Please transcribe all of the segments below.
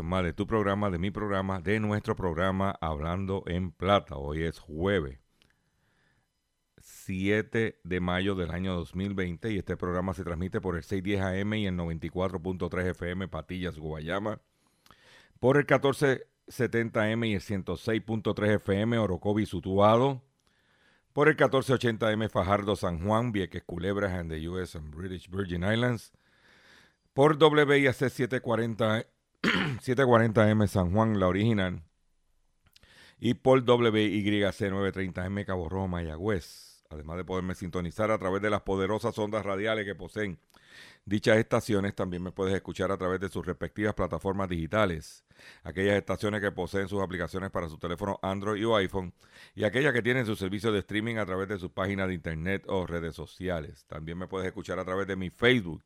Más de tu programa, de mi programa, de nuestro programa Hablando en Plata. Hoy es jueves 7 de mayo del año 2020 y este programa se transmite por el 610 AM y el 94.3 FM Patillas, Guayama, por el 1470M y el 106.3 FM Orocovi, Sutuado, por el 1480M Fajardo, San Juan, Vieques, Culebras and the US and British Virgin Islands, por WIAC 740, 740M San Juan, la original, y por WYC 930M Cabo Rojo, Mayagüez. Además de poderme sintonizar a través de las poderosas ondas radiales que poseen dichas estaciones, también me puedes escuchar a través de sus respectivas plataformas digitales. Aquellas estaciones que poseen sus aplicaciones para su teléfono Android o iPhone y aquellas que tienen su servicio de streaming a través de sus páginas de internet o redes sociales. También me puedes escuchar a través de mi Facebook,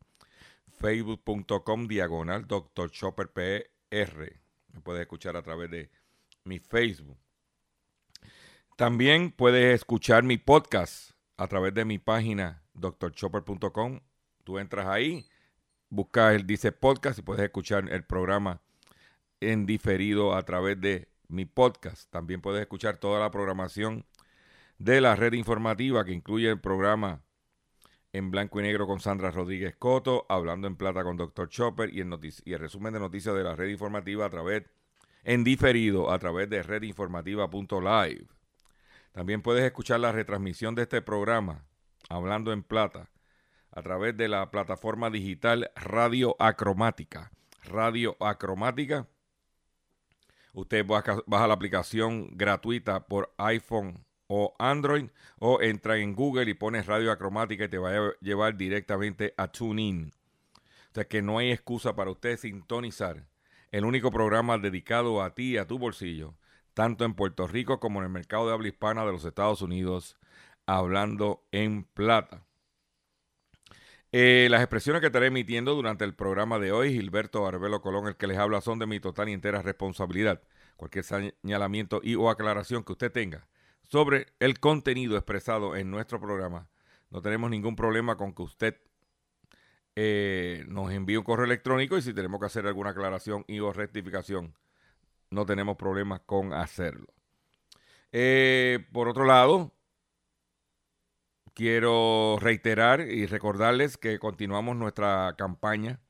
facebook.com diagonal Dr. Chopper PR. Me puedes escuchar a través de mi Facebook. También puedes escuchar mi podcast a través de mi página drchopper.com. Tú entras ahí, buscas el dice podcast y puedes escuchar el programa en diferido a través de mi podcast. También puedes escuchar toda la programación de la red informativa que incluye el programa en blanco y negro con Sandra Rodríguez Coto, hablando en plata con Dr. Chopper y el, resumen de noticias de la red informativa a través en diferido a través de redinformativa.live. También puedes escuchar la retransmisión de este programa, Hablando en Plata, a través de la plataforma digital Radio Acromática. Radio Acromática. Usted baja la aplicación gratuita por iPhone o Android o entra en Google y pones Radio Acromática y te va a llevar directamente a TuneIn. O sea que no hay excusa para usted sintonizar el único programa dedicado a ti y a tu bolsillo tanto en Puerto Rico como en el mercado de habla hispana de los Estados Unidos, hablando en plata. Eh, las expresiones que estaré emitiendo durante el programa de hoy, Gilberto Arbelo Colón, el que les habla, son de mi total y entera responsabilidad. Cualquier señalamiento y o aclaración que usted tenga sobre el contenido expresado en nuestro programa, no tenemos ningún problema con que usted eh, nos envíe un correo electrónico y si tenemos que hacer alguna aclaración y o rectificación, no tenemos problemas con hacerlo. Eh, por otro lado, quiero reiterar y recordarles que continuamos nuestra campaña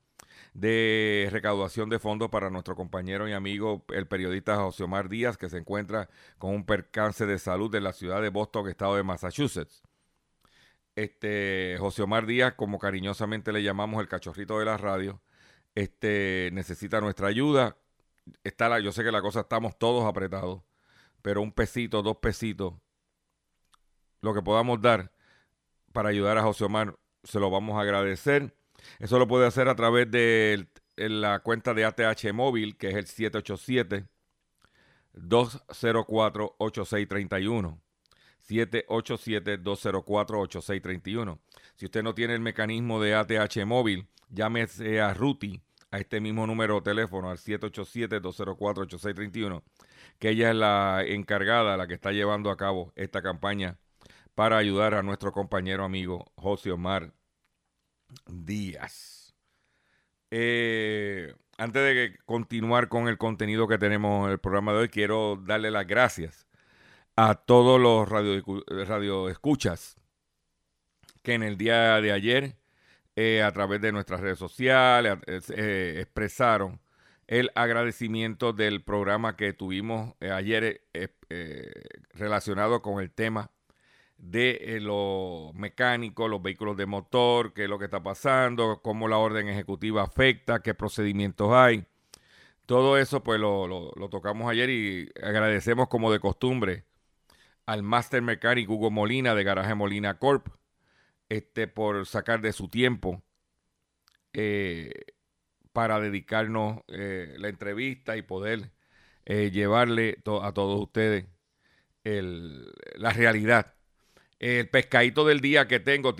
de recaudación de fondos para nuestro compañero y amigo, el periodista José Omar Díaz, que se encuentra con un percance de salud en la ciudad de Boston, estado de Massachusetts. Este, José Omar Díaz, como cariñosamente le llamamos el cachorrito de la radio, este, necesita nuestra ayuda está la, yo sé que la cosa estamos todos apretados, pero un pesito, dos pesitos, lo que podamos dar para ayudar a José Omar, se lo vamos a agradecer. Eso lo puede hacer a través de la cuenta de ATH móvil, que es el 787-204-8631. 787-204-8631. Si usted no tiene el mecanismo de ATH móvil, llámese a Ruti a este mismo número de teléfono, al 787-204-8631, que ella es la encargada, la que está llevando a cabo esta campaña para ayudar a nuestro compañero amigo José Omar Díaz. Eh, antes de continuar con el contenido que tenemos en el programa de hoy, quiero darle las gracias a todos los radio, radio que en el día de ayer eh, a través de nuestras redes sociales, eh, expresaron el agradecimiento del programa que tuvimos ayer relacionado con el tema de eh, los mecánicos, los vehículos de motor, qué es lo que está pasando, cómo la orden ejecutiva afecta, qué procedimientos hay. Todo eso pues lo, lo tocamos ayer y agradecemos como de costumbre al Master Mechanic Hugo Molina de Garaje Molina Corp este, por sacar de su tiempo eh, para dedicarnos eh, la entrevista y poder llevarle a todos ustedes la realidad. El pescadito del día que tengo,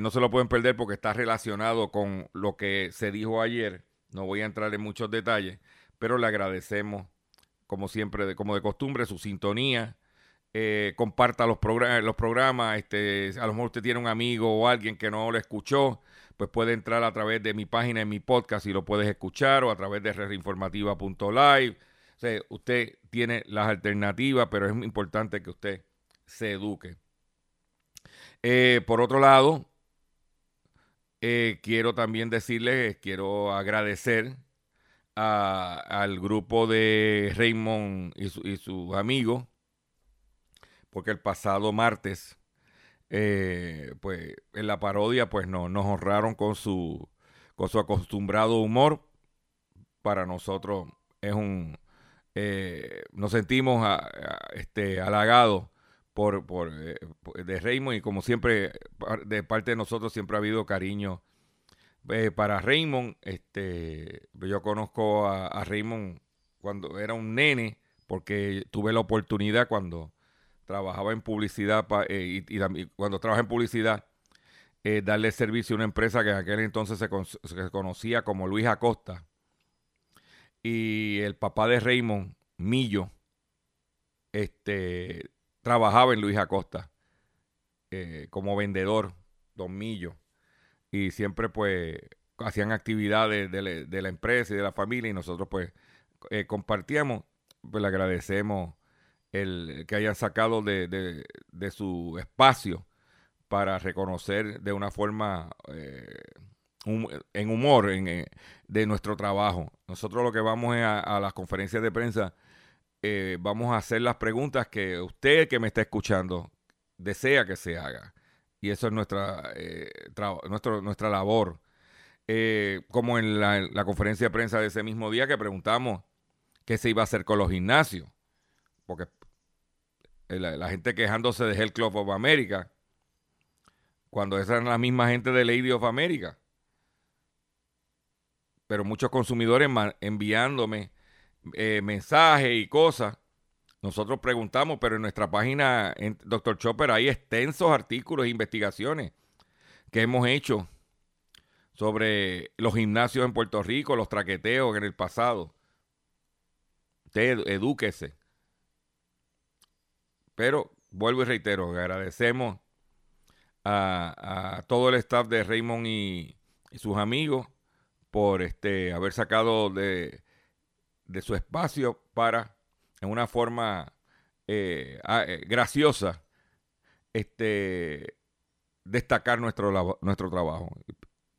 no se lo pueden perder porque está relacionado con lo que se dijo ayer. No voy a entrar en muchos detalles, pero le agradecemos, como siempre, como de costumbre, su sintonía, eh, comparta los, los programas. Este, a lo mejor usted tiene un amigo o alguien que no lo escuchó, pues puede entrar a través de mi página en mi podcast y lo puedes escuchar o a través de redinformativa.live. O usted tiene las alternativas, pero es importante que usted se eduque. Eh, por otro lado, eh, quiero también decirles, quiero agradecer al grupo de Raymond y, y sus amigos porque el pasado martes, eh, pues en la parodia, pues no, nos honraron con su, con su acostumbrado humor. Para nosotros es un, eh, nos sentimos este, halagados por, por, eh, de Raymond y como siempre, de parte de nosotros siempre ha habido cariño para Raymond. Este, yo conozco a, Raymond cuando era un nene, porque tuve la oportunidad cuando trabajaba en publicidad eh, y, cuando trabaja en publicidad, eh, darle servicio a una empresa que en aquel entonces se, conocía como Luis Acosta. Y el papá de Raymond, Millo, este, trabajaba en Luis Acosta eh, como vendedor, don Millo. Y siempre pues hacían actividades de, la empresa y de la familia y nosotros pues compartíamos. Pues le agradecemos el que hayan sacado de, su espacio para reconocer de una forma eh, en humor en, eh, de nuestro trabajo. Nosotros lo que vamos a, a las conferencias de prensa, eh, vamos a hacer las preguntas que usted que me está escuchando desea que se haga. Y eso es nuestra, nuestro, nuestra labor. como en la, conferencia de prensa de ese mismo día que preguntamos qué se iba a hacer con los gimnasios porque eh, la, gente quejándose de Health Club of America, cuando esa es la misma gente de Lady of America. Pero muchos consumidores enviándome eh, mensajes y cosas. Nosotros preguntamos, pero en nuestra página, en Dr. Chopper, hay extensos artículos e investigaciones que hemos hecho sobre los gimnasios en Puerto Rico, los traqueteos en el pasado. Usted edúquese. Pero vuelvo y reitero, agradecemos a, todo el staff de Raymond y, sus amigos por este haber sacado de, su espacio para, en una forma eh, eh, graciosa, este, destacar nuestro, nuestro trabajo.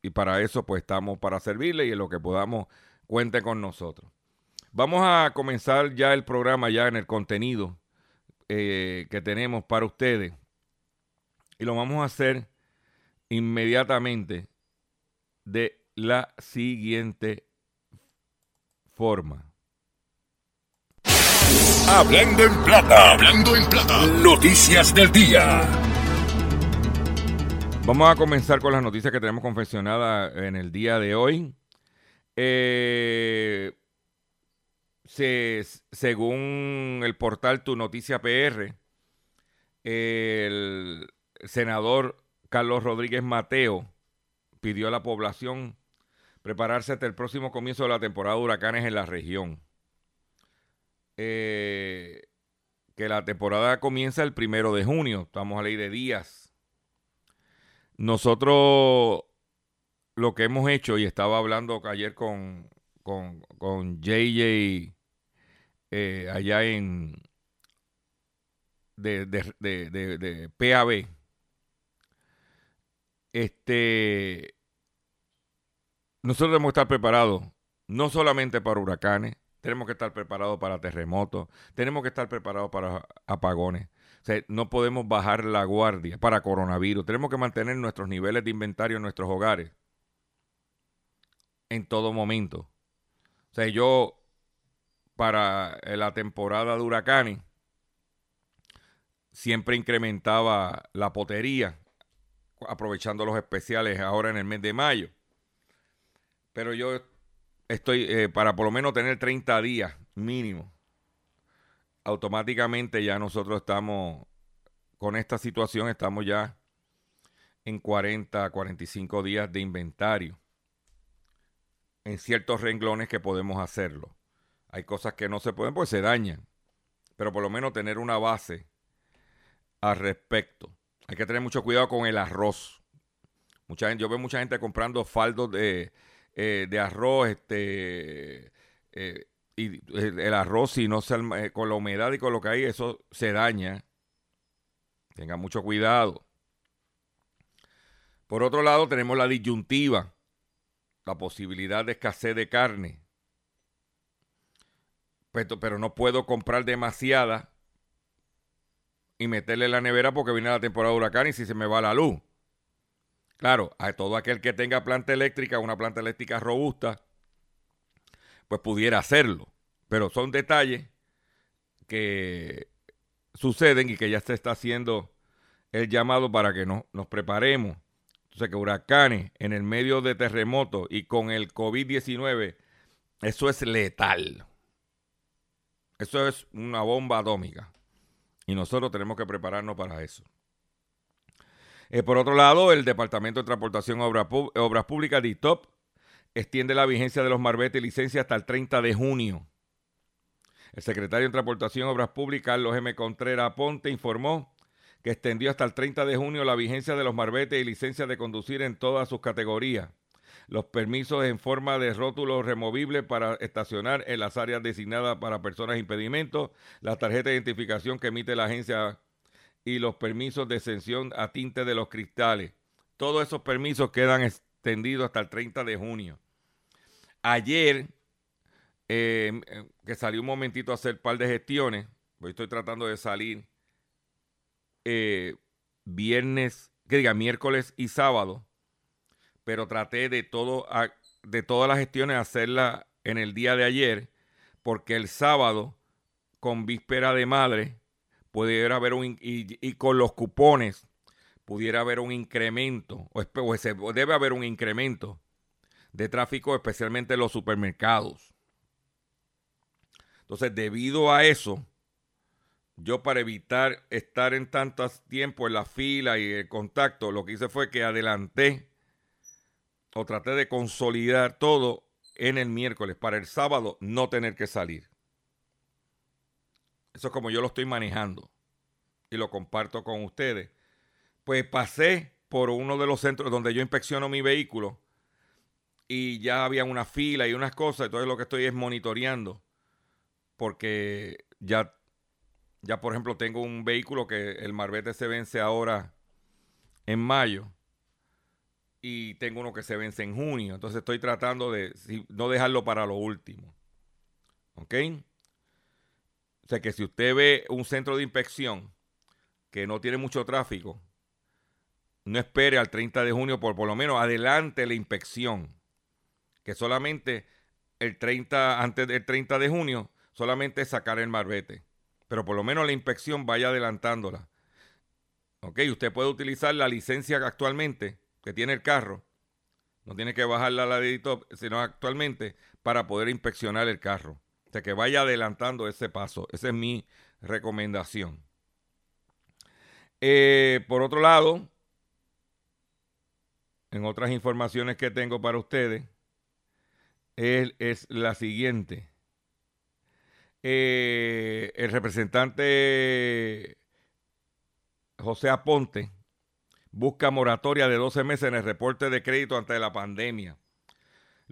Y para eso, pues estamos para servirle y en lo que podamos, cuente con nosotros. Vamos a comenzar ya el programa, ya en el contenido eh, que tenemos para ustedes. Y lo vamos a hacer inmediatamente de la siguiente forma. Hablando en plata, hablando en plata, noticias del día. Vamos a comenzar con las noticias que tenemos confeccionadas en el día de hoy. Eh, se, según el portal Tu Noticia PR, el senador Carlos Rodríguez Mateo pidió a la población prepararse hasta el próximo comienzo de la temporada de huracanes en la región. Eh, que la temporada comienza el primero de junio, estamos a ley de días. Nosotros lo que hemos hecho, y estaba hablando ayer con, con, con JJ eh, allá en de, de, de, de, PAB. Este, nosotros debemos estar preparados no solamente para huracanes, tenemos que estar preparados para terremotos, tenemos que estar preparados para apagones, no podemos bajar la guardia para coronavirus. Tenemos que mantener nuestros niveles de inventario en nuestros hogares en todo momento. O sea, yo para la temporada de huracanes siempre incrementaba la potería, aprovechando los especiales ahora en el mes de mayo. Pero yo estoy eh, para por lo menos tener 30 días mínimo. Automáticamente ya nosotros estamos con esta situación, estamos ya en 40, 45 días de inventario. En ciertos renglones que podemos hacerlo. Hay cosas que no se pueden pues se dañan. Pero por lo menos tener una base al respecto. Hay que tener mucho cuidado con el arroz. Mucha gente, yo veo mucha gente comprando faldos de, eh, de arroz, este, eh, y el arroz, si no se, eh, con la humedad y con lo que hay, eso se daña. Tenga mucho cuidado. Por otro lado, tenemos la disyuntiva, la posibilidad de escasez de carne. Pero, pero no puedo comprar demasiada y meterle en la nevera porque viene la temporada de huracán y si se me va la luz. Claro, a todo aquel que tenga planta eléctrica, una planta eléctrica robusta, pues pudiera hacerlo. Pero son detalles que suceden y que ya se está haciendo el llamado para que no, nos preparemos. Entonces, que huracanes en el medio de terremotos y con el COVID-19, eso es letal. Eso es una bomba atómica. Y nosotros tenemos que prepararnos para eso. Eh, por otro lado, el Departamento de Transportación Obras, Públicas, DITOP, extiende la vigencia de los marbetes y licencias hasta el 30 de junio. El secretario de Transportación y Obras Públicas, Carlos M. Contreras Ponte, informó que extendió hasta el 30 de junio la vigencia de los marbetes y licencias de conducir en todas sus categorías. Los permisos en forma de rótulos removibles para estacionar en las áreas designadas para personas impedimentos, la tarjeta de identificación que emite la agencia y los permisos de exención a tinte de los cristales. Todos esos permisos quedan extendidos hasta el 30 de junio. Ayer, em, em, que salí un momentito a hacer un par de gestiones, pues estoy tratando de salir eh, viernes, que diga miércoles y sábado, pero traté de todo de todas las gestiones hacerla en el día de ayer, porque el sábado, con víspera de madre, pudiera haber un y, con los cupones pudiera haber un incremento o, o debe haber un incremento de tráfico, especialmente en los supermercados. Entonces, debido a eso, yo para evitar estar en tanto tiempo en la fila y el contacto, lo que hice fue que adelanté o traté de consolidar todo en el miércoles para el sábado no tener que salir. Eso es como yo lo estoy manejando y lo comparto con ustedes. Pues pasé por uno de los centros donde yo inspecciono mi vehículo y ya había una fila y unas cosas, entonces lo que estoy es monitoreando porque ya ya, por ejemplo, tengo un vehículo que el marbete se vence ahora en mayo y tengo uno que se vence en junio. Entonces estoy tratando de no dejarlo para lo último. ¿Ok? O sea que si usted ve un centro de inspección que no tiene mucho tráfico, no espere al 30 de junio, por, lo menos adelante la inspección. Que solamente el 30, antes del 30 de junio, solamente sacar el marbete pero por lo menos la inspección vaya adelantándola. Ok, usted puede utilizar la licencia actualmente que tiene el carro, no tiene que bajarla a la de sino actualmente para poder inspeccionar el carro. Sea, que vaya adelantando ese paso. Esa es mi recomendación. Eh, por otro lado, en otras informaciones que tengo para ustedes, es la siguiente. Eh, el representante José Aponte busca moratoria de 12 meses en el reporte de crédito ante la pandemia.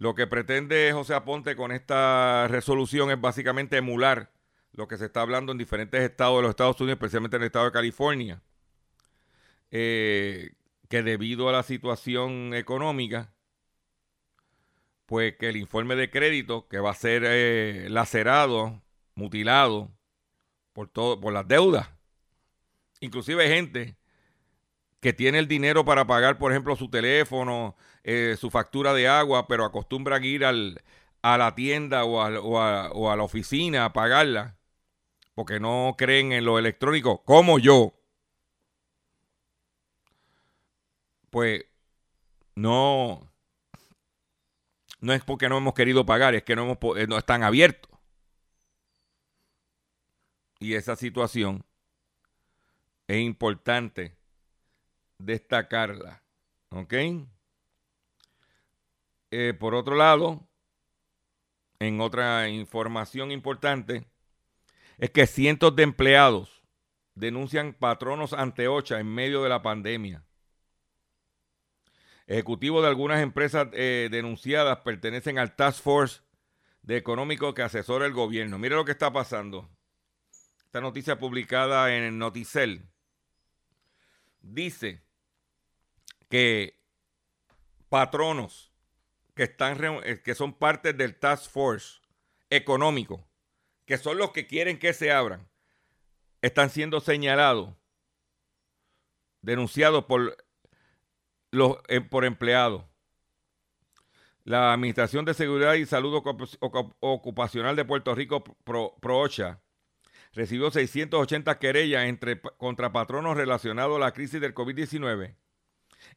Lo que pretende José Aponte con esta resolución es básicamente emular lo que se está hablando en diferentes estados de los Estados Unidos, especialmente en el estado de California, eh, que debido a la situación económica, pues que el informe de crédito que va a ser eh, lacerado mutilado por todo, por las deudas. Inclusive hay gente que tiene el dinero para pagar, por ejemplo, su teléfono, eh, su factura de agua, pero acostumbran ir al, a la tienda o a, o a la oficina a pagarla porque no creen en lo electrónico, como yo. Pues no, no es porque no hemos querido pagar, es que no, hemos, eh, no están abiertos. Y esa situación es importante destacarla. ¿Ok? Eh, por otro lado, en otra información importante, es que cientos de empleados denuncian patronos ante OCHA en medio de la pandemia. Ejecutivos de algunas empresas eh, denunciadas pertenecen al Task Force de Económico que asesora el gobierno. Mire lo que está pasando. Esta noticia publicada en el Noticel dice que patronos que, están, eh, que son parte del Task Force Económico, que son los que quieren que se abran, están siendo señalados, denunciados por los, eh, por empleados. La Administración de Seguridad y Salud Ocupacional de Puerto Rico, PROOCHA, recibió 680 querellas entre, contra patronos relacionados a la crisis del COVID-19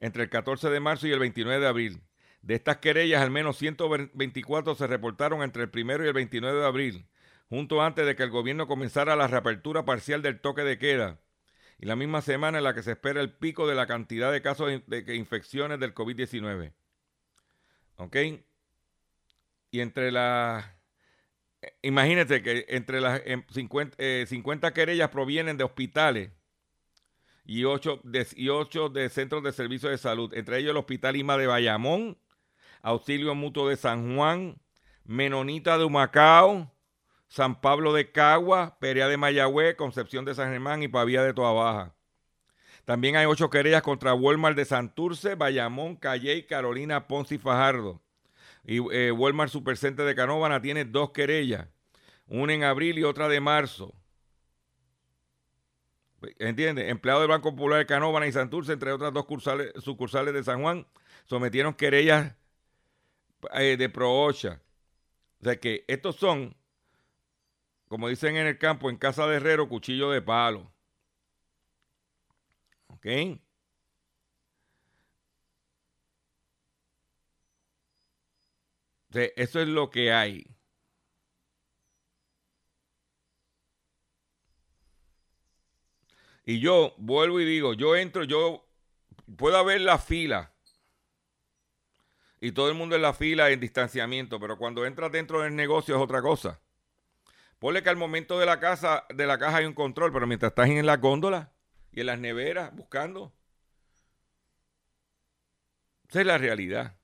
entre el 14 de marzo y el 29 de abril. De estas querellas, al menos 124 se reportaron entre el 1 y el 29 de abril, junto antes de que el gobierno comenzara la reapertura parcial del toque de queda y la misma semana en la que se espera el pico de la cantidad de casos de infecciones del COVID-19. ¿Ok? Y entre las... Imagínate que entre las 50, em, 50 eh, querellas provienen de hospitales y 8 de, y de centros de servicios de salud, entre ellos el Hospital Ima de Bayamón, Auxilio Mutuo de San Juan, Menonita de Humacao, San Pablo de Cagua, Perea de Mayagüez, Concepción de San Germán y Pavía de Toa Baja. También hay ocho querellas contra Walmart de Santurce, Bayamón, Calley, Carolina, Ponce y Fajardo. Y eh, Walmart Supercenter de Canóvana tiene dos querellas, una en abril y otra de marzo. ¿Entiendes? Empleados del Banco Popular de Canóvana y Santurce, entre otras dos sucursales de San Juan, sometieron querellas eh, de Proocha. O sea que estos son como dicen en el campo, en casa de herrero, cuchillo de palo. ¿Ok? eso es lo que hay. Y yo vuelvo y digo, yo entro, yo puedo ver la fila y todo el mundo en la fila en distanciamiento, pero cuando entras dentro del negocio es otra cosa. Ponle que al momento de la casa, de la caja hay un control, pero mientras estás en la góndola y en las neveras buscando. Esa es la realidad.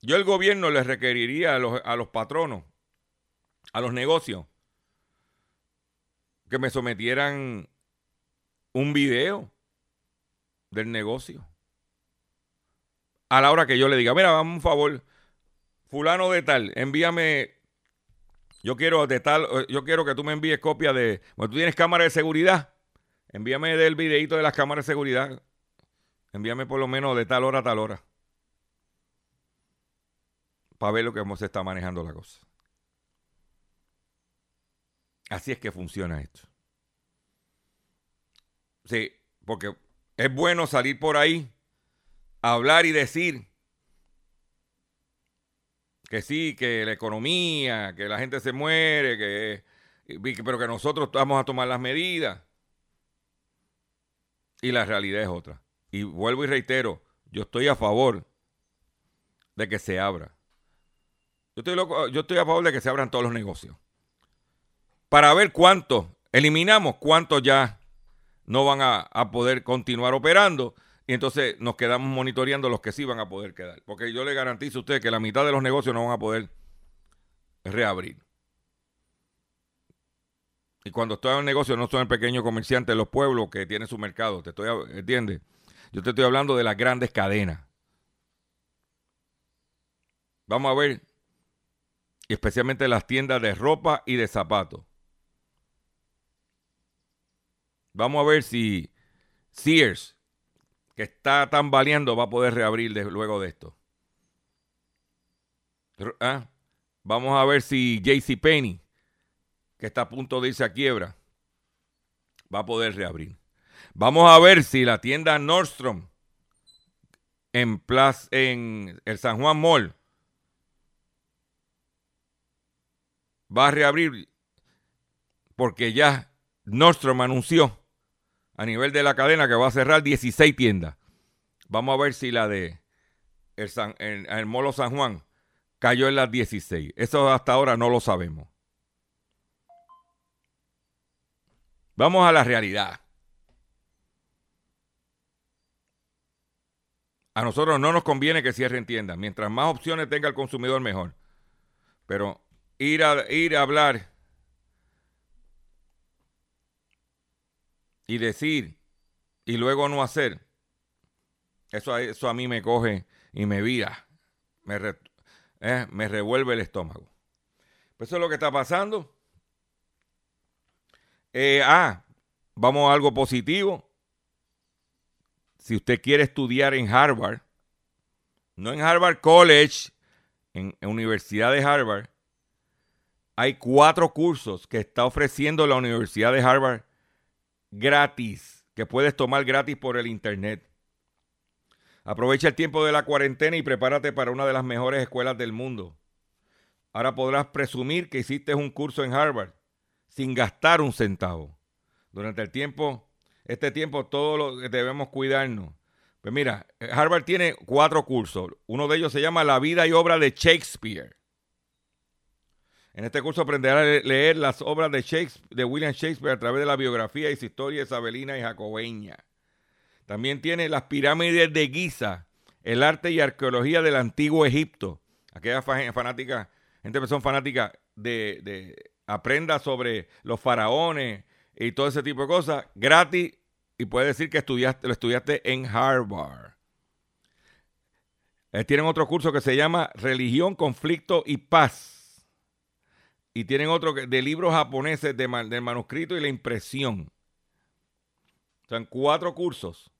Yo el gobierno le requeriría a los, a los patronos, a los negocios, que me sometieran un video del negocio. A la hora que yo le diga, mira, vamos un favor, fulano de tal, envíame, yo quiero de tal, eh, yo quiero que tú me envíes copia de, bueno, tú tienes cámara de seguridad, envíame del videito de las cámaras de seguridad, envíame por lo menos de tal hora a tal hora, para ver lo que se está manejando la cosa. Así es que funciona esto. Sí, porque es bueno salir por ahí, hablar y decir que sí, que la economía, que la gente se muere, que, pero que nosotros vamos a tomar las medidas. Y la realidad es otra. Y vuelvo y reitero, yo estoy a favor de que se abra. Yo estoy, loco, yo estoy a favor de que se abran todos los negocios. Para ver cuántos, eliminamos cuántos ya no van a, a poder continuar operando y entonces nos quedamos monitoreando los que sí van a poder quedar. Porque yo le garantizo a usted que la mitad de los negocios no van a poder reabrir. Y cuando estoy en un negocio, no son el pequeño comerciante de los pueblos que tiene su mercado. Te estoy, ¿Entiendes? Yo te estoy hablando de las grandes cadenas. Vamos a ver, especialmente las tiendas de ropa y de zapatos. Vamos a ver si Sears, que está tambaleando, va a poder reabrir luego de esto. ¿Ah? Vamos a ver si JC Penny, que está a punto de irse a quiebra, va a poder reabrir. Vamos a ver si la tienda Nordstrom en, en el San Juan Mall va a reabrir porque ya Nordstrom anunció a nivel de la cadena que va a cerrar 16 tiendas. Vamos a ver si la de el, San, Molo San Juan cayó en las 16. Eso hasta ahora no lo sabemos. Vamos a la realidad. A nosotros no nos conviene que cierren tiendas. Mientras más opciones tenga el consumidor, mejor. Pero ir a, ir a hablar y decir y luego no hacer, eso, eso a mí me coge y me vira, me, eh, me revuelve el estómago. Pues eso es lo que está pasando. Eh, ah, vamos a algo positivo. Si usted quiere estudiar en Harvard, no en Harvard College, en, en Universidad de Harvard, hay cuatro cursos que está ofreciendo la Universidad de Harvard gratis, que puedes tomar gratis por el Internet. Aprovecha el tiempo de la cuarentena y prepárate para una de las mejores escuelas del mundo. Ahora podrás presumir que hiciste un curso en Harvard sin gastar un centavo. Durante el tiempo, este tiempo, todos debemos cuidarnos. Pues mira, Harvard tiene cuatro cursos. Uno de ellos se llama La vida y obra de Shakespeare. En este curso aprenderá a leer las obras de, Shakespeare, de William Shakespeare a través de la biografía y su historia isabelina y jacobeña. También tiene las pirámides de Giza, el arte y arqueología del antiguo Egipto. Aquellas fanáticas, gente que son fanáticas de, de aprenda sobre los faraones y todo ese tipo de cosas, gratis, y puede decir que estudiaste, lo estudiaste en Harvard. Eh, tienen otro curso que se llama Religión, Conflicto y Paz y tienen otro de libros japoneses de, del manuscrito y la impresión. Son cuatro cursos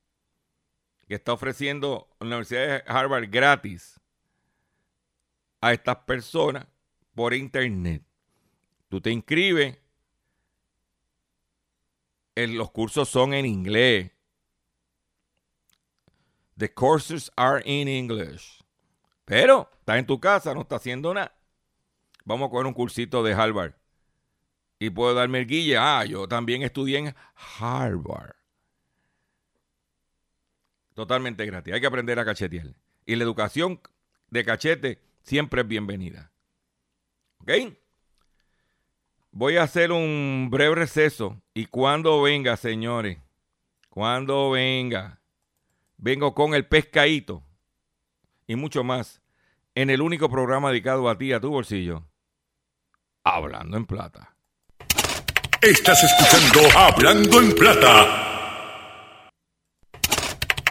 que está ofreciendo la Universidad de Harvard gratis a estas personas por internet. Tú te inscribes, los cursos son en inglés. The courses are in English. Pero está en tu casa, no está haciendo nada vamos a coger un cursito de Harvard. Y puedo darme el guille. Ah, yo también estudié en Harvard. Totalmente gratis. Hay que aprender a cachetear. Y la educación de cachete siempre es bienvenida. ¿Ok? Voy a hacer un breve receso. Y cuando venga, señores, cuando venga, vengo con el pescadito y mucho más en el único programa dedicado a ti, a tu bolsillo Hablando en Plata. Estás escuchando Hablando en Plata.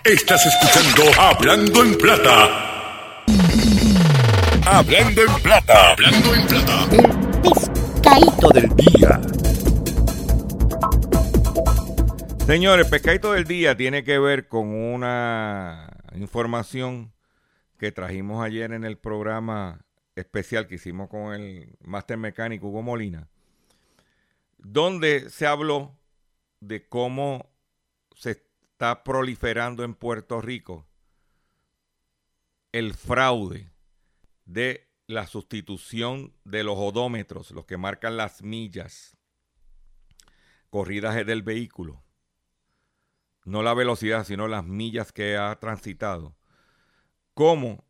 Estás escuchando Hablando en Plata. Hablando en Plata. Hablando en Plata. El pescadito del día. Señores, el pescadito del día tiene que ver con una información que trajimos ayer en el programa especial que hicimos con el máster mecánico Hugo Molina, donde se habló de cómo se está proliferando en Puerto Rico el fraude de la sustitución de los odómetros, los que marcan las millas corridas del vehículo. No la velocidad, sino las millas que ha transitado. Cómo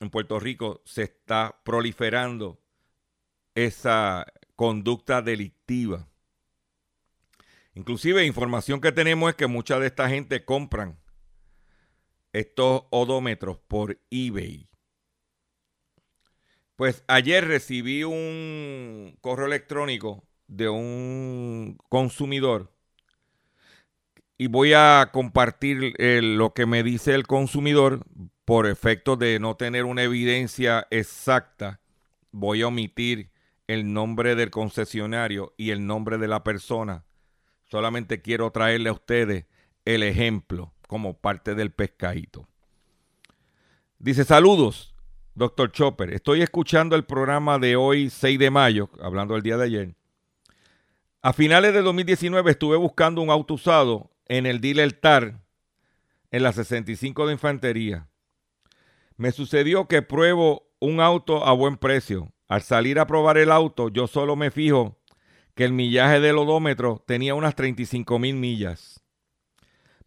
en Puerto Rico se está proliferando esa conducta delictiva. Inclusive información que tenemos es que mucha de esta gente compran estos odómetros por eBay. Pues ayer recibí un correo electrónico de un consumidor y voy a compartir eh, lo que me dice el consumidor por efecto de no tener una evidencia exacta, voy a omitir el nombre del concesionario y el nombre de la persona Solamente quiero traerle a ustedes el ejemplo como parte del pescadito. Dice, saludos, doctor Chopper. Estoy escuchando el programa de hoy, 6 de mayo, hablando del día de ayer. A finales de 2019 estuve buscando un auto usado en el dealer TAR, en la 65 de Infantería. Me sucedió que pruebo un auto a buen precio. Al salir a probar el auto, yo solo me fijo que el millaje del odómetro tenía unas 35 mil millas.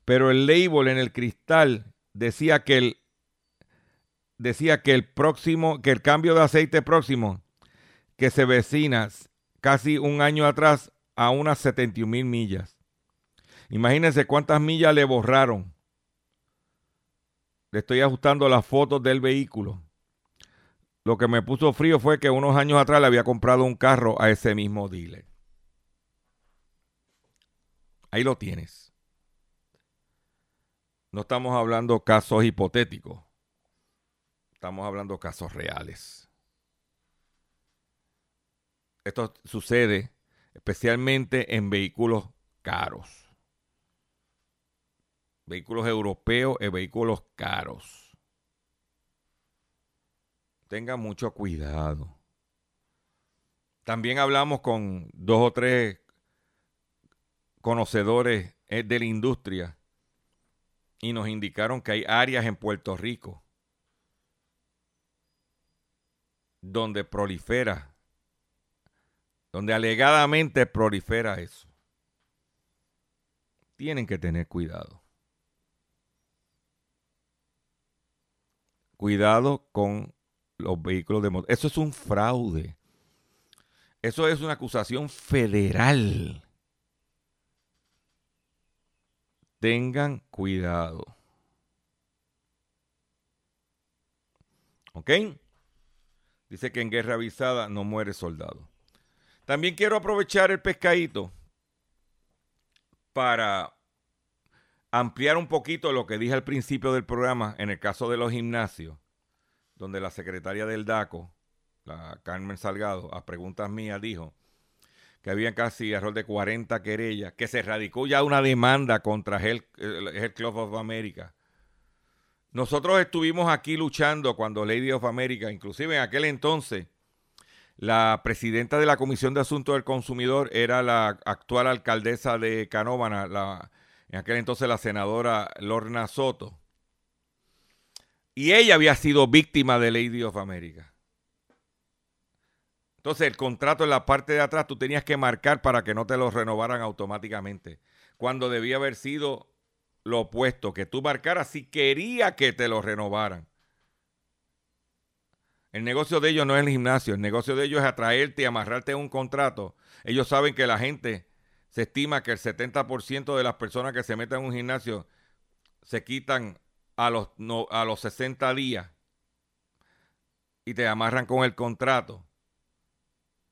Pero el label en el cristal decía que el decía que el próximo, que el cambio de aceite próximo que se vecina casi un año atrás a unas 71 mil millas. Imagínense cuántas millas le borraron. Le estoy ajustando las fotos del vehículo. Lo que me puso frío fue que unos años atrás le había comprado un carro a ese mismo dealer. Ahí lo tienes. No estamos hablando casos hipotéticos. Estamos hablando casos reales. Esto sucede especialmente en vehículos caros. Vehículos europeos y vehículos caros. Tengan mucho cuidado. También hablamos con dos o tres conocedores eh, de la industria y nos indicaron que hay áreas en Puerto Rico donde prolifera, donde alegadamente prolifera eso. Tienen que tener cuidado. Cuidado con los vehículos de motor. Eso es un fraude. Eso es una acusación federal. Tengan cuidado. ¿Ok? Dice que en guerra avisada no muere soldado. También quiero aprovechar el pescadito para ampliar un poquito lo que dije al principio del programa en el caso de los gimnasios, donde la secretaria del DACO, la Carmen Salgado, a preguntas mías dijo que había casi error de 40 querellas, que se radicó ya una demanda contra el, el Club of America. Nosotros estuvimos aquí luchando cuando Lady of America, inclusive en aquel entonces, la presidenta de la Comisión de Asuntos del Consumidor era la actual alcaldesa de Canóvana, la, en aquel entonces la senadora Lorna Soto. Y ella había sido víctima de Lady of America. Entonces el contrato en la parte de atrás tú tenías que marcar para que no te lo renovaran automáticamente, cuando debía haber sido lo opuesto, que tú marcaras si quería que te lo renovaran. El negocio de ellos no es el gimnasio, el negocio de ellos es atraerte y amarrarte a un contrato. Ellos saben que la gente se estima que el 70% de las personas que se meten en un gimnasio se quitan a los, a los 60 días y te amarran con el contrato.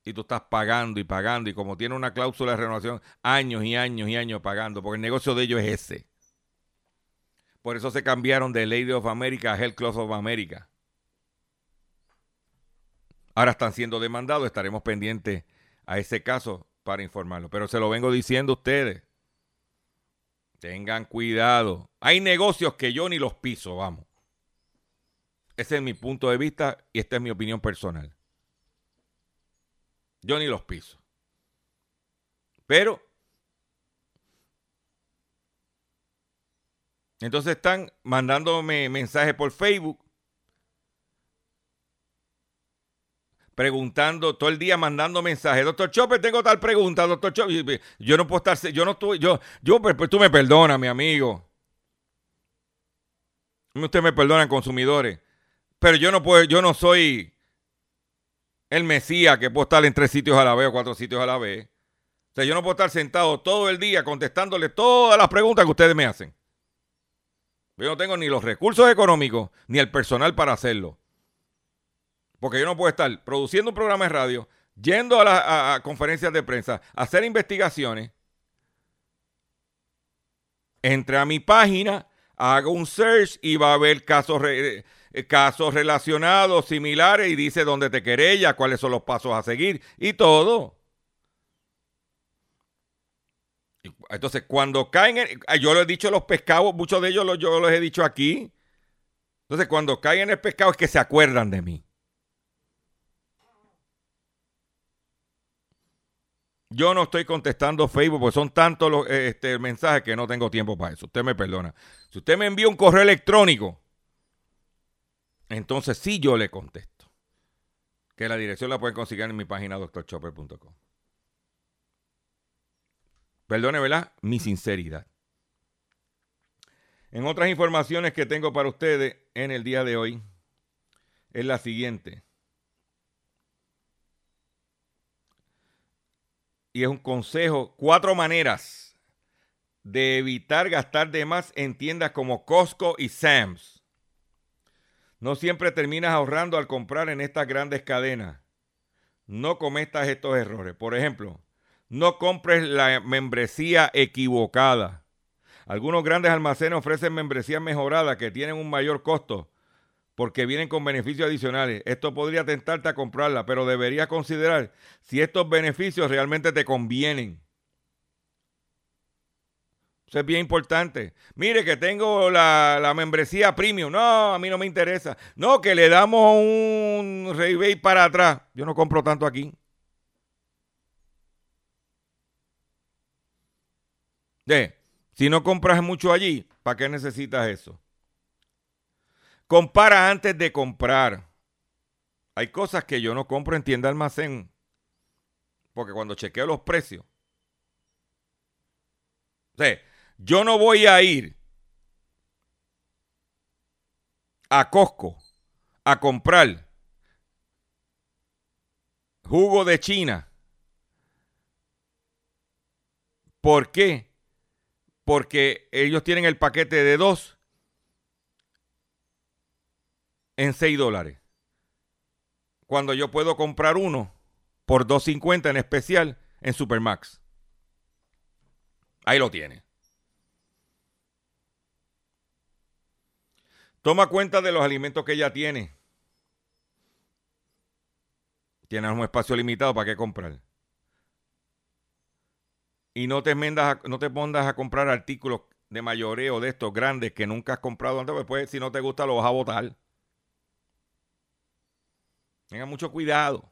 Y tú estás pagando y pagando. Y como tiene una cláusula de renovación, años y años y años pagando. Porque el negocio de ellos es ese. Por eso se cambiaron de Lady of America a Health Club of America. Ahora están siendo demandados, estaremos pendientes a ese caso para informarlo. Pero se lo vengo diciendo a ustedes. Tengan cuidado. Hay negocios que yo ni los piso, vamos. Ese es mi punto de vista y esta es mi opinión personal. Yo ni los piso. Pero Entonces están mandándome mensajes por Facebook. Preguntando todo el día, mandando mensajes. Doctor Chopper, tengo tal pregunta, doctor Chopper. Yo no puedo estar, yo no estoy, yo, yo, pues, pues tú me perdonas, mi amigo. Usted me perdona, consumidores. Pero yo no puedo, yo no soy el Mesías que puedo estar en tres sitios a la vez o cuatro sitios a la vez. O sea, yo no puedo estar sentado todo el día contestándole todas las preguntas que ustedes me hacen. Yo no tengo ni los recursos económicos ni el personal para hacerlo. Porque yo no puedo estar produciendo un programa de radio, yendo a, las conferencias de prensa, a hacer investigaciones. Entre a mi página, hago un search y va a haber casos, eh, casos relacionados, similares, y dice dónde te querella, cuáles son los pasos a seguir y todo. Entonces, cuando caen, en- ah, yo lo he dicho los pescados, muchos de ellos los- yo los he dicho aquí. Entonces, cuando caen en el pescado es que se acuerdan de mí. Yo no estoy contestando Facebook porque son tantos los eh, este, mensajes que no tengo tiempo para eso. Usted me perdona. Si usted me envía un correo electrónico, entonces sí yo le contesto. Que la dirección la pueden conseguir en mi página doctorchopper.com. Perdone, ¿verdad? Mi sinceridad. En otras informaciones que tengo para ustedes en el día de hoy es la siguiente. Y es un consejo, cuatro maneras de evitar gastar de más en tiendas como Costco y Sam's. No siempre terminas ahorrando al comprar en estas grandes cadenas. No cometas estos errores. Por ejemplo, no compres la membresía equivocada. Algunos grandes almacenes ofrecen membresías mejoradas que tienen un mayor costo porque vienen con beneficios adicionales. Esto podría tentarte a comprarla, pero deberías considerar si estos beneficios realmente te convienen. Eso es bien importante. Mire que tengo la, la membresía premium. No, a mí no me interesa. No, que le damos un rebate para atrás. Yo no compro tanto aquí. De, si no compras mucho allí, ¿para qué necesitas eso? Compara antes de comprar. Hay cosas que yo no compro en tienda almacén. Porque cuando chequeo los precios. O sea, yo no voy a ir a Costco a comprar jugo de China. ¿Por qué? Porque ellos tienen el paquete de dos en 6 dólares. Cuando yo puedo comprar uno por 2.50 en especial en Supermax. Ahí lo tiene. Toma cuenta de los alimentos que ella tiene. Tienes un espacio limitado para qué comprar. Y no te, enmendas a- no te pongas a comprar artículos de mayoreo de estos grandes que nunca has comprado antes. Después, si no te gusta, lo vas a botar. Tenga mucho cuidado.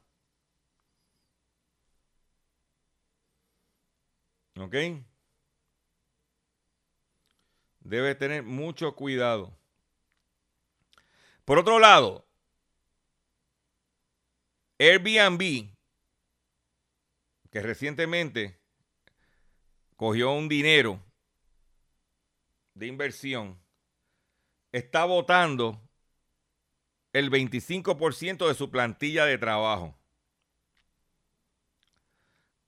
¿Ok? Debe tener mucho cuidado. Por otro lado, Airbnb, que recientemente cogió un dinero de inversión, está votando el 25% de su plantilla de trabajo.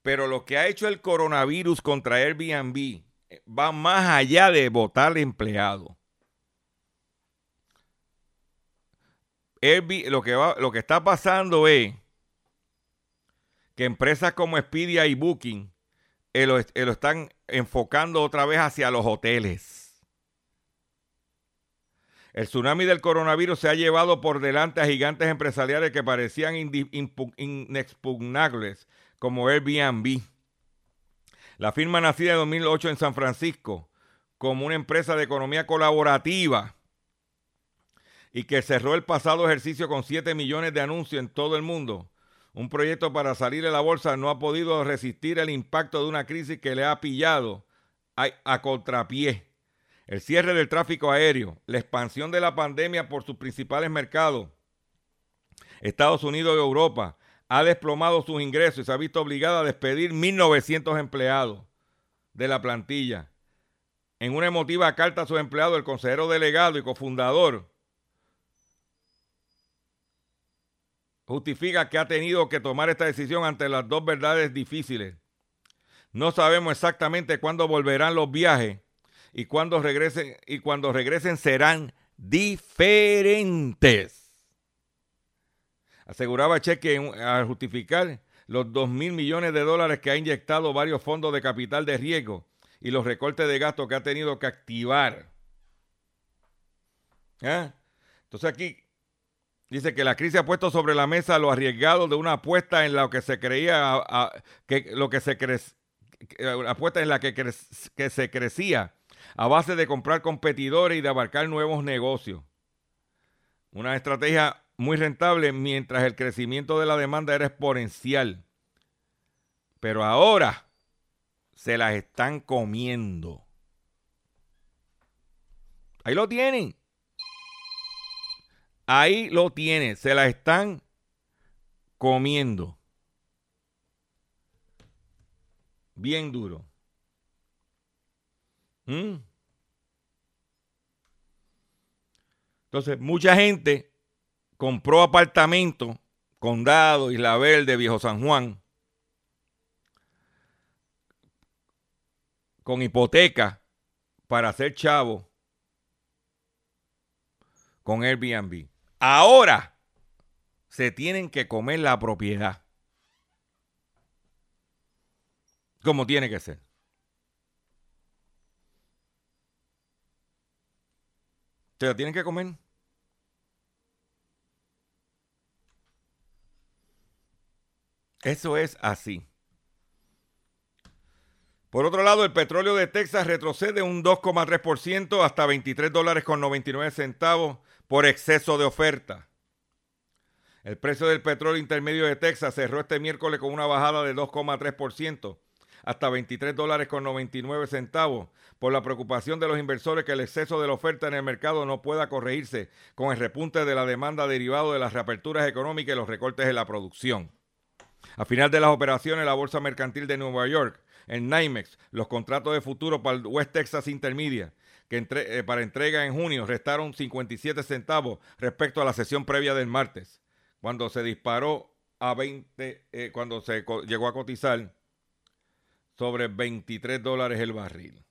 Pero lo que ha hecho el coronavirus contra Airbnb eh, va más allá de votar empleados. Airbnb, lo, que lo que está pasando es que empresas como Expedia y Booking eh, lo, eh, lo están enfocando otra vez hacia los hoteles. El tsunami del coronavirus se ha llevado por delante a gigantes empresariales que parecían inexpugnables, como Airbnb. La firma nacida en 2008 en San Francisco como una empresa de economía colaborativa y que cerró el pasado ejercicio con 7 millones de anuncios en todo el mundo. Un proyecto para salir de la bolsa no ha podido resistir el impacto de una crisis que le ha pillado a, a contrapié. El cierre del tráfico aéreo, la expansión de la pandemia por sus principales mercados, Estados Unidos y Europa, ha desplomado sus ingresos y se ha visto obligada a despedir 1.900 empleados de la plantilla. En una emotiva carta a sus empleados, el consejero delegado y cofundador justifica que ha tenido que tomar esta decisión ante las dos verdades difíciles. No sabemos exactamente cuándo volverán los viajes y cuando regresen y cuando regresen serán diferentes. Aseguraba Cheque al justificar los 2 mil millones de dólares que ha inyectado varios fondos de capital de riesgo y los recortes de gasto que ha tenido que activar. ¿Ah? Entonces aquí dice que la crisis ha puesto sobre la mesa lo arriesgado de una apuesta en lo que se creía que lo que se una apuesta en la que, que se crecía a base de comprar competidores y de abarcar nuevos negocios. Una estrategia muy rentable mientras el crecimiento de la demanda era exponencial. Pero ahora se las están comiendo. Ahí lo tienen. Ahí lo tienen. Se las están comiendo. Bien duro. ¿Mm? Entonces, mucha gente compró apartamentos, Condado, Isla Verde, Viejo San Juan, con hipoteca para hacer chavo con Airbnb. Ahora se tienen que comer la propiedad. Como tiene que ser. Se la tienen que comer. Eso es así. Por otro lado, el petróleo de Texas retrocede un 2,3% hasta 23 dólares con 99 centavos por exceso de oferta. El precio del petróleo intermedio de Texas cerró este miércoles con una bajada de 2,3% hasta 23 dólares con 99 centavos por la preocupación de los inversores que el exceso de la oferta en el mercado no pueda corregirse con el repunte de la demanda derivado de las reaperturas económicas y los recortes en la producción. A final de las operaciones, la Bolsa Mercantil de Nueva York, en NYMEX, los contratos de futuro para el West Texas Intermedia, que eh, para entrega en junio restaron 57 centavos respecto a la sesión previa del martes, cuando se disparó a 20, eh, cuando se llegó a cotizar sobre 23 dólares el barril.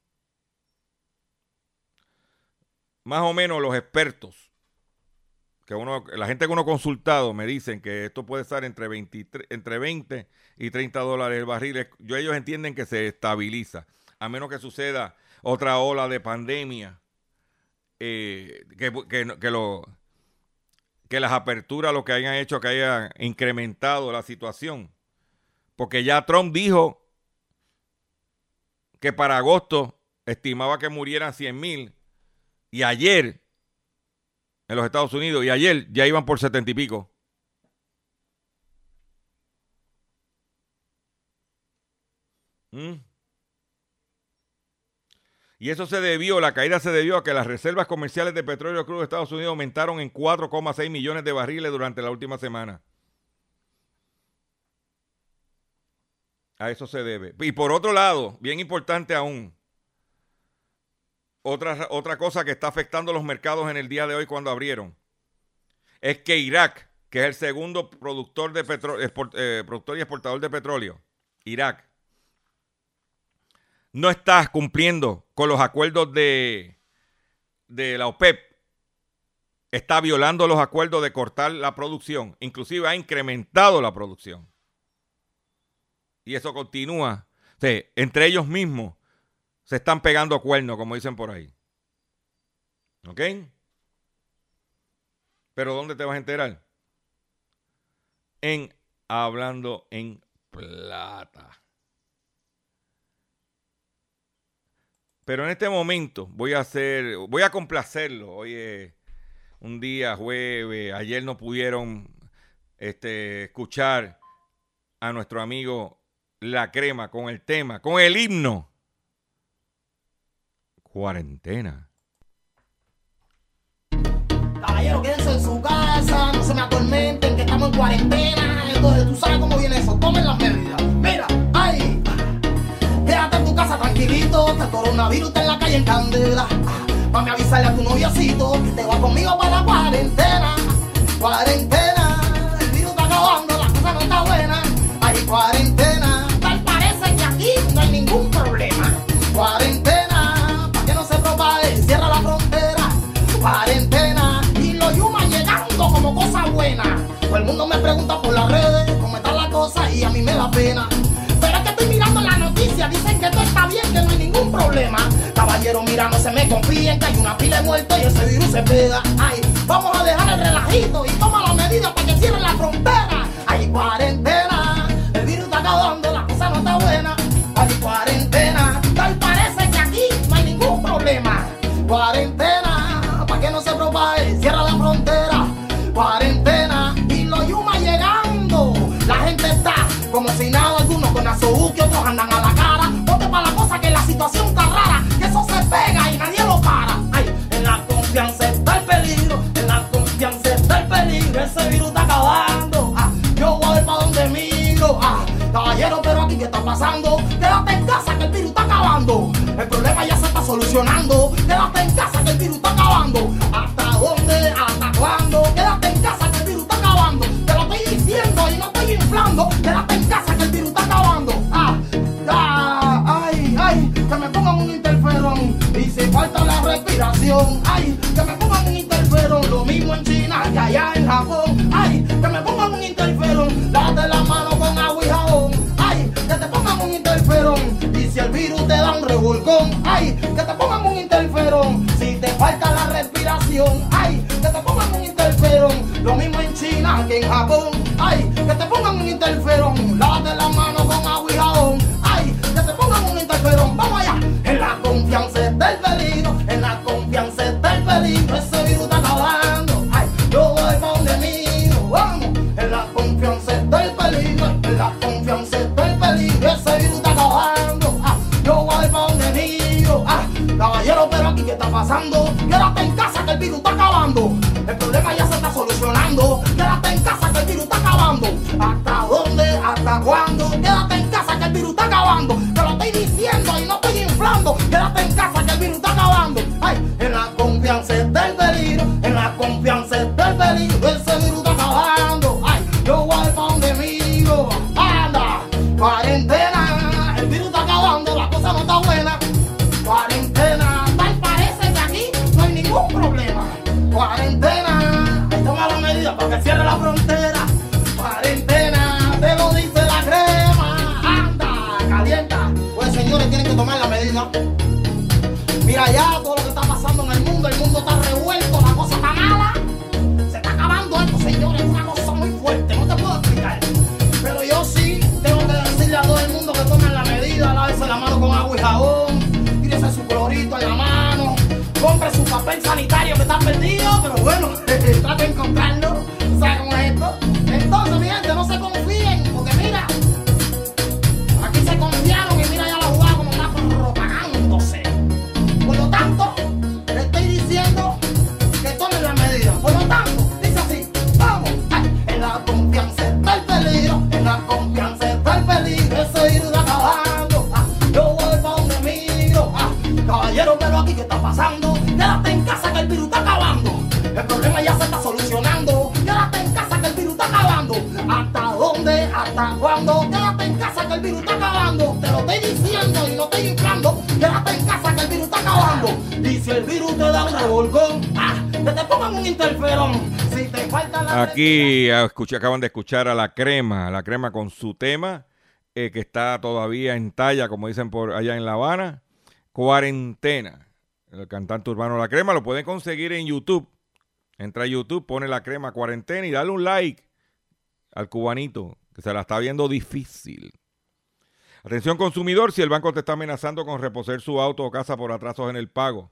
Más o menos los expertos que uno, la gente que uno ha consultado me dicen que esto puede estar entre 23, entre 20 y 30 dólares el barril. Yo, ellos entienden que se estabiliza, a menos que suceda otra ola de pandemia, eh, que, que, que lo, que las aperturas lo que hayan hecho que haya incrementado la situación. Porque ya Trump dijo que para agosto estimaba que murieran 100 mil y ayer en los Estados Unidos y ayer ya iban por setenta y pico. ¿Mm? Y eso se debió, la caída se debió a que las reservas comerciales de petróleo crudo de Estados Unidos aumentaron en 4,6 millones de barriles durante la última semana. A eso se debe. Y por otro lado, bien importante aún, otra, otra cosa que está afectando los mercados en el día de hoy cuando abrieron es que Irak, que es el segundo productor, de eh, productor y exportador de petróleo, Irak, no está cumpliendo con los acuerdos de, de la OPEP. Está violando los acuerdos de cortar la producción. Inclusive ha incrementado la producción. Y eso continúa. Entre ellos mismos se están pegando cuernos, como dicen por ahí. ¿Ok? Pero ¿dónde te vas a enterar? En Hablando en Plata. Pero en este momento voy a hacer, voy a complacerlo. Hoy es un día jueves, ayer no pudieron este, escuchar a nuestro amigo La Crema con el tema, con el himno. Cuarentena. Caballero, quédense en su casa, no se me atormenten, que estamos en cuarentena. Entonces, tú sabes cómo viene eso. Tomen las medidas. Mira, ay, quédate en tu casa tranquilito, que el coronavirus en la calle en candela. A avisarle a tu noviocito que te va conmigo para la cuarentena. Cuarentena, el virus está acabando, la cosa no está buena. Ay, cuarentena, Cuarentena, para que no se propague, cierra la frontera. Cuarentena, y los yumas llegando como cosa buena. Todo el mundo me pregunta por las redes cómo está la cosa y a mí me da pena. Pero es que estoy mirando la noticia, dicen que todo está bien, que no hay ningún problema. Caballero, mira, no se me confíen que hay una pila de muertos y ese virus se pega. Ay, vamos a dejar el relajito y toma las medidas para que cierren la frontera. Hay cuarentena, Quédate en casa que el virus está acabando. El problema ya se está solucionando. beat Aquí ah, escuché, acaban de escuchar a la crema, la crema con su tema, eh, que está todavía en talla, como dicen por allá en La Habana. Cuarentena. El cantante urbano La Crema lo pueden conseguir en YouTube. Entra a YouTube, pone la crema cuarentena y dale un like al cubanito, que se la está viendo difícil. Atención consumidor, si el banco te está amenazando con reposer su auto o casa por atrasos en el pago.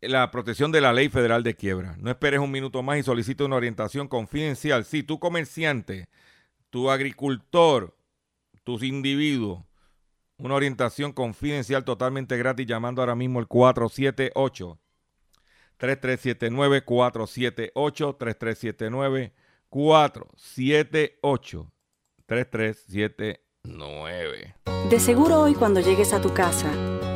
la protección de la ley federal de quiebra. No esperes un minuto más y solicita una orientación confidencial. Si tu comerciante, tu agricultor, tus individuos, una orientación confidencial totalmente gratis llamando ahora mismo al 478 3379 478 3379 478 3379. De seguro hoy cuando llegues a tu casa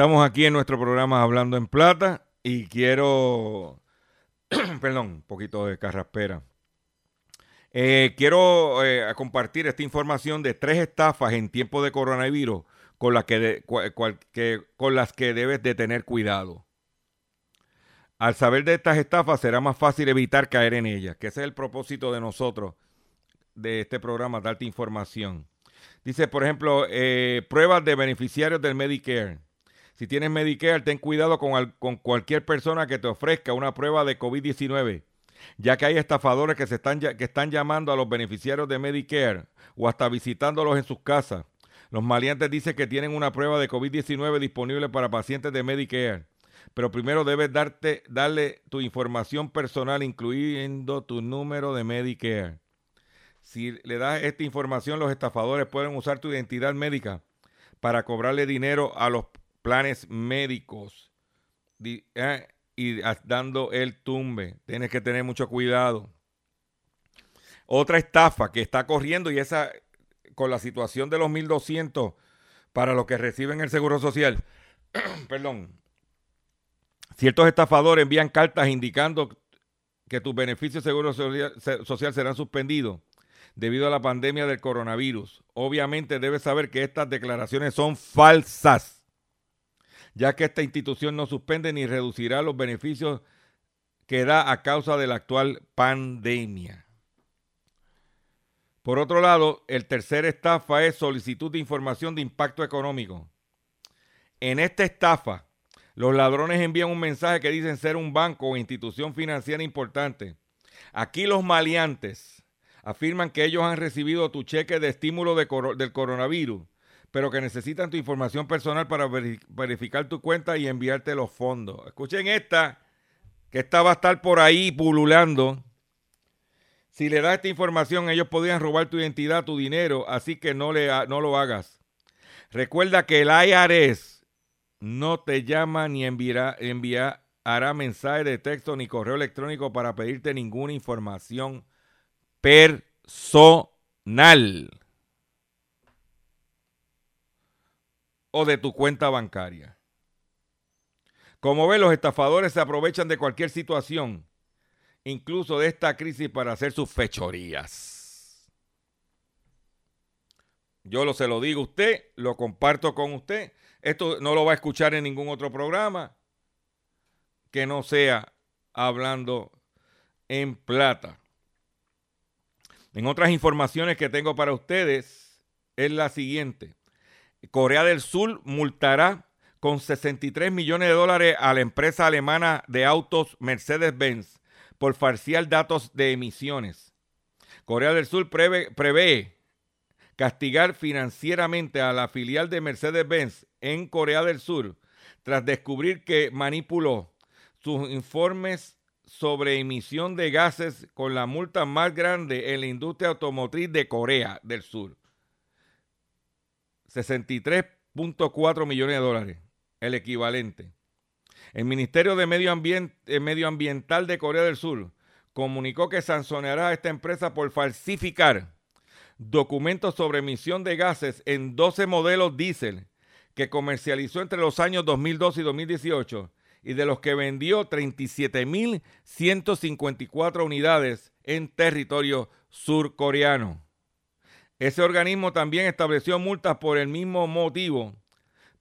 Estamos aquí en nuestro programa Hablando en Plata y quiero perdón, un poquito de carraspera. Eh, quiero eh, compartir esta información de tres estafas en tiempo de coronavirus con, las que, con las que debes de tener cuidado. Al saber de estas estafas será más fácil evitar caer en ellas, que ese es el propósito de nosotros, de este programa, darte información. Dice, por ejemplo, eh, pruebas de beneficiarios del Medicare. Si tienes Medicare, ten cuidado con, cualquier persona que te ofrezca una prueba de COVID-19, ya que hay estafadores que, se están, llamando a los beneficiarios de Medicare o hasta visitándolos en sus casas. Los maleantes dicen que tienen una prueba de COVID-19 disponible para pacientes de Medicare, pero primero debes darle tu información personal, incluyendo tu número de Medicare. Si le das esta información, los estafadores pueden usar tu identidad médica para cobrarle dinero a los planes médicos eh, y dando el tumbe. Tienes que tener mucho cuidado. Otra estafa que está corriendo y esa con la situación de los 1200 para los que reciben el seguro social. Perdón. Ciertos estafadores envían cartas indicando que tus beneficios de seguro social serán suspendidos debido a la pandemia del coronavirus. Obviamente debes saber que estas declaraciones son falsas ya que esta institución no suspende ni reducirá los beneficios que da a causa de la actual pandemia. Por otro lado, el tercer estafa es solicitud de información de impacto económico. En esta estafa, los ladrones envían un mensaje que dicen ser un banco o institución financiera importante. Aquí los maleantes afirman que ellos han recibido tu cheque de estímulo del coronavirus pero que necesitan tu información personal para verificar tu cuenta y enviarte los fondos. Escuchen esta, que esta va a estar por ahí pululando. Si le das esta información, ellos podrían robar tu identidad, tu dinero, así que no, le, no lo hagas. Recuerda que el IRS no te llama ni enviará, enviará mensaje de texto ni correo electrónico para pedirte ninguna información personal. O de tu cuenta bancaria. Como ves, los estafadores se aprovechan de cualquier situación, incluso de esta crisis, para hacer sus fechorías. Yo lo se lo digo a usted, lo comparto con usted. Esto no lo va a escuchar en ningún otro programa que no sea hablando en plata. En otras informaciones que tengo para ustedes es la siguiente. Corea del Sur multará con 63 millones de dólares a la empresa alemana de autos Mercedes-Benz por falsear datos de emisiones. Corea del Sur prevé, castigar financieramente a la filial de Mercedes-Benz en Corea del Sur tras descubrir que manipuló sus informes sobre emisión de gases con la multa más grande en la industria automotriz de Corea del Sur. 63.4 millones de dólares, el equivalente. El Ministerio de Medio, Ambiente, eh, Medio Ambiental de Corea del Sur comunicó que sancionará a esta empresa por falsificar documentos sobre emisión de gases en 12 modelos diésel que comercializó entre los años 2012 y 2018 y de los que vendió 37.154 unidades en territorio surcoreano. Ese organismo también estableció multas por el mismo motivo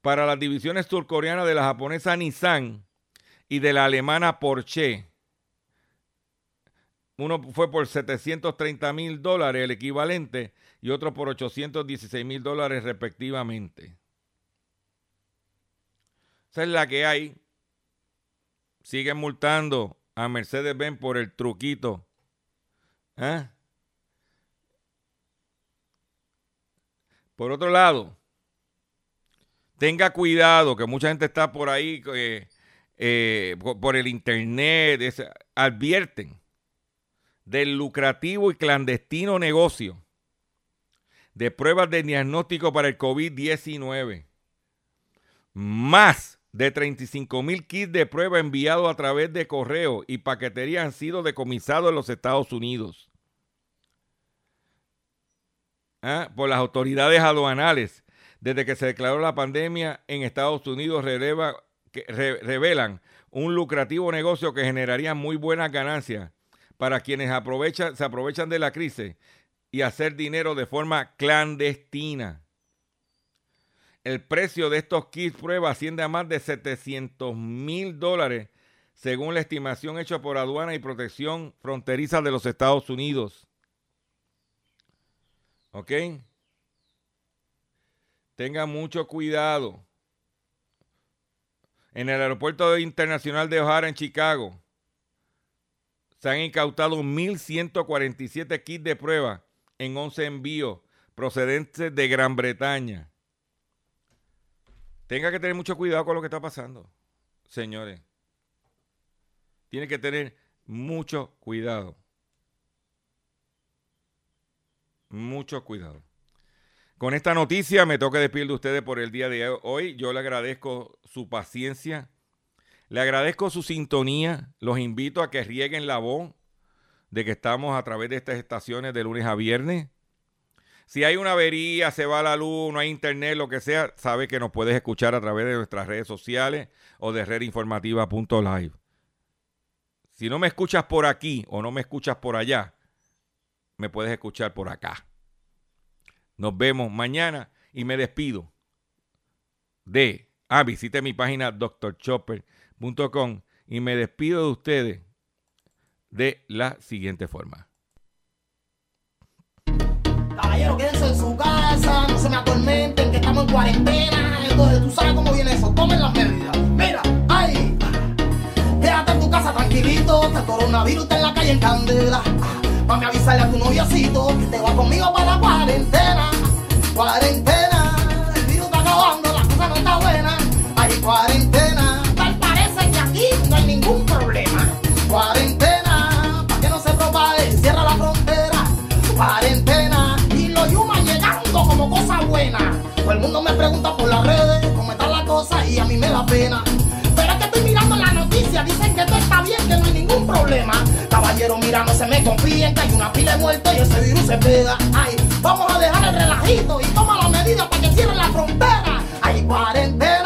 para las divisiones surcoreanas de la japonesa Nissan y de la alemana Porsche. Uno fue por 730 mil dólares, el equivalente, y otro por 816 mil dólares respectivamente. Esa es la que hay. Siguen multando a Mercedes-Benz por el truquito. ¿Eh? Por otro lado, tenga cuidado, que mucha gente está por ahí, eh, eh, por el internet, advierten del lucrativo y clandestino negocio de pruebas de diagnóstico para el COVID-19. Más de 35 mil kits de prueba enviados a través de correo y paquetería han sido decomisados en los Estados Unidos ¿ah? por las autoridades aduanales desde que se declaró la pandemia en Estados Unidos revelan un lucrativo negocio que generaría muy buenas ganancias para quienes se aprovechan de la crisis y hacer dinero de forma clandestina. El precio de estos kits prueba asciende a más de 700 mil dólares, según la estimación hecha por Aduana y Protección Fronteriza de los Estados Unidos. ¿Ok? Tenga mucho cuidado. En el aeropuerto internacional de O'Hara en Chicago se han incautado 1.147 kits de prueba en 11 envíos procedentes de Gran Bretaña. Tenga que tener mucho cuidado con lo que está pasando, señores. Tiene que tener mucho cuidado. Mucho cuidado. Con esta noticia me toca despedir de ustedes por el día de hoy. Yo le agradezco su paciencia, le agradezco su sintonía. Los invito a que rieguen la voz de que estamos a través de estas estaciones de lunes a viernes. Si hay una avería, se va la luz, no hay internet, lo que sea, sabe que nos puedes escuchar a través de nuestras redes sociales o de redinformativa.live. Si no me escuchas por aquí o no me escuchas por allá, me puedes escuchar por acá. Nos vemos mañana y me despido de, ah, visite mi página drchopper.com y me despido de ustedes de la siguiente forma. Caballero, quédense en su casa, no se me atormenten que estamos en cuarentena, entonces tú sabes cómo viene eso, tomen las medidas. Mira, ay, quédate en tu casa tranquilito, este coronavirus está en la calle en candela. Mami, avisarle a tu noviocito que te va conmigo para la cuarentena. Cuarentena, el virus está acabando, la cosa no está buena. Hay cuarentena, tal parece que aquí no hay ningún problema. Cuarentena, para que no se propague, cierra la frontera. Cuarentena, y los yumas llegando como cosa buena. Todo el mundo me pregunta por las redes cómo está la cosa y a mí me da pena dicen que todo está bien, que no hay ningún problema. Caballero, mira, no se me confíen, que hay una pila de muertos y ese virus se pega. Ay, vamos a dejar el relajito y toma la medida para que cierren la frontera. Hay cuarentena.